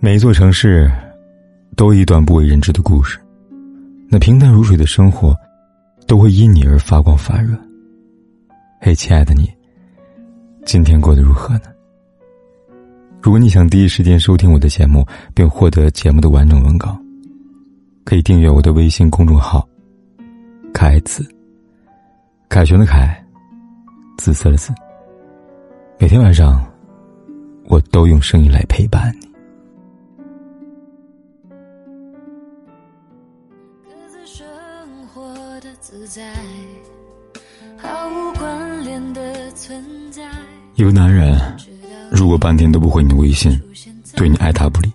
每一座城市，都一段不为人知的故事。那平淡如水的生活，都会因你而发光发热。嘿，亲爱的你，今天过得如何呢？如果你想第一时间收听我的节目，并获得节目的完整文稿，可以订阅我的微信公众号“凯子”。凯旋的凯，紫色的紫。每天晚上，我都用声音来陪伴你。一个男人，如果半天都不回你的微信，对你爱答不理，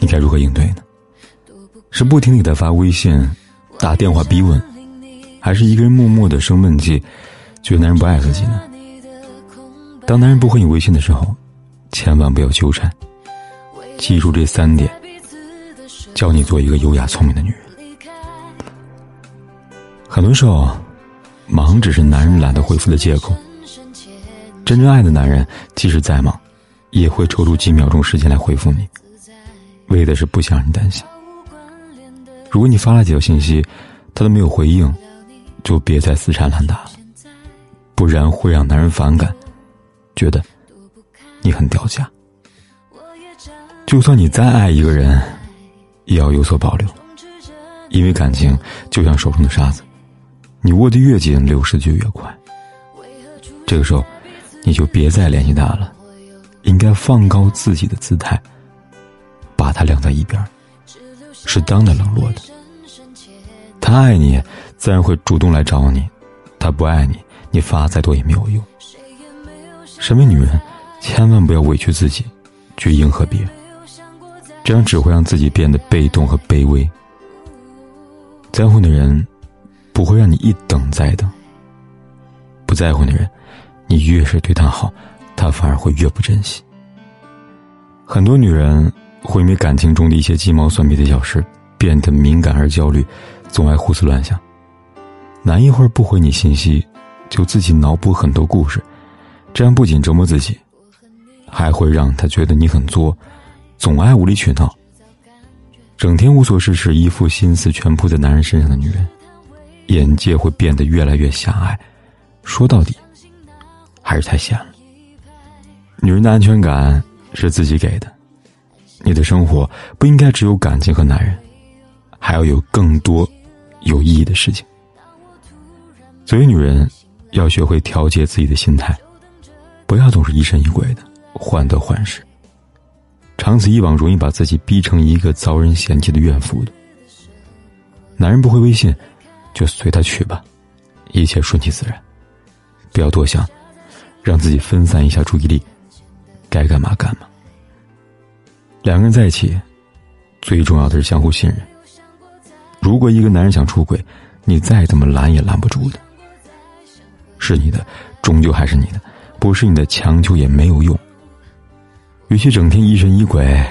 你该如何应对呢？是不停给他发微信、打电话逼问，还是一个人默默的生闷气，觉得男人不爱自己呢？当男人不回你微信的时候，千万不要纠缠。记住这三点，教你做一个优雅聪明的女人。很多时候，忙只是男人懒得回复的借口。真正爱的男人，即使再忙，也会抽出几秒钟时间来回复你，为的是不想让你担心。如果你发了几条信息，他都没有回应，就别再死缠烂打了，不然会让男人反感。觉得你很掉价，就算你再爱一个人，也要有所保留，因为感情就像手中的沙子，你握得越紧，流失就越快。这个时候，你就别再联系他了，应该放高自己的姿态，把他晾在一边，适当的冷落的。他爱你，自然会主动来找你；他不爱你，你发再多也没有用。身为女人，千万不要委屈自己，去迎合别人，这样只会让自己变得被动和卑微。在乎的人，不会让你一等再等；不在乎的人，你越是对他好，他反而会越不珍惜。很多女人会因为感情中的一些鸡毛蒜皮的小事，变得敏感而焦虑，总爱胡思乱想。男一会儿不回你信息，就自己脑补很多故事。这样不仅折磨自己，还会让他觉得你很作，总爱无理取闹，整天无所事事，一副心思全扑在男人身上的女人，眼界会变得越来越狭隘。说到底，还是太闲了。女人的安全感是自己给的，你的生活不应该只有感情和男人，还要有更多有意义的事情。所以女人，要学会调节自己的心态。不要总是疑神疑鬼的，患得患失。长此以往，容易把自己逼成一个遭人嫌弃的怨妇的。男人不回微信，就随他去吧，一切顺其自然，不要多想，让自己分散一下注意力，该干嘛干嘛。两个人在一起，最重要的是相互信任。如果一个男人想出轨，你再怎么拦也拦不住的。是你的，终究还是你的。不是你的强求也没有用。与其整天疑神疑鬼，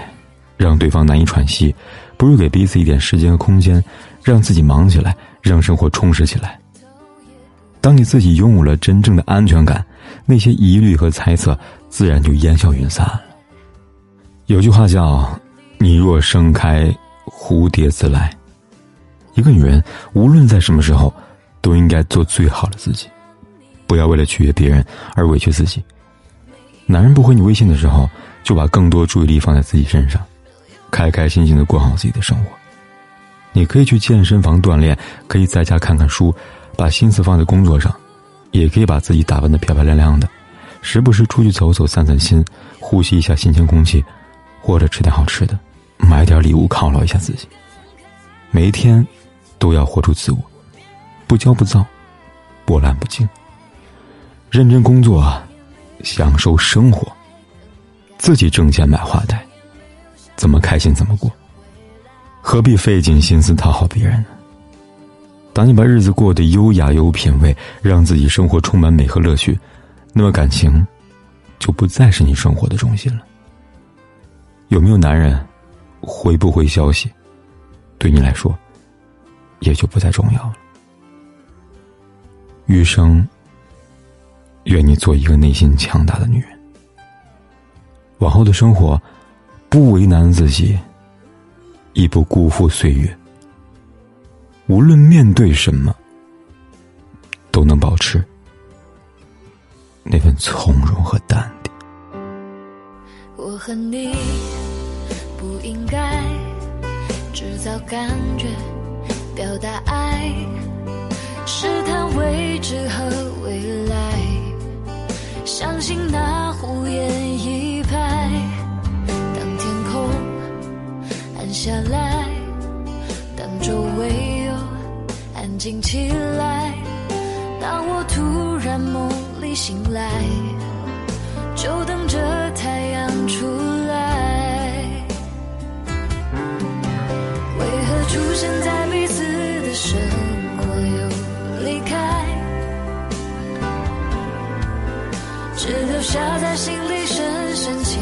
让对方难以喘息，不如给彼此一点时间和空间，让自己忙起来，让生活充实起来。当你自己拥有了真正的安全感，那些疑虑和猜测自然就烟消云散了。有句话叫“你若盛开，蝴蝶自来”。一个女人无论在什么时候，都应该做最好的自己。不要为了取悦别人而委屈自己。男人不回你微信的时候，就把更多注意力放在自己身上，开开心心的过好自己的生活。你可以去健身房锻炼，可以在家看看书，把心思放在工作上，也可以把自己打扮的漂漂亮亮的，时不时出去走走散散心，呼吸一下新鲜空气，或者吃点好吃的，买点礼物犒劳一下自己。每一天，都要活出自我，不骄不躁，波澜不惊。认真工作，享受生活，自己挣钱买花戴，怎么开心怎么过，何必费尽心思讨好别人呢？当你把日子过得优雅有品味，让自己生活充满美和乐趣，那么感情就不再是你生活的中心了。有没有男人，回不回消息，对你来说也就不再重要了。余生。愿你做一个内心强大的女人。往后的生活，不为难自己，亦不辜负岁月。无论面对什么，都能保持那份从容和淡定。我和你不应该制造感觉，表达爱，试探未知和未来，相信那胡言一拍。当天空暗下来，当周围又安静起来，当我突然梦里醒来，就等着太阳出留下在心里深深浅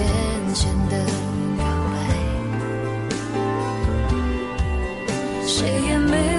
浅的表白。谁也没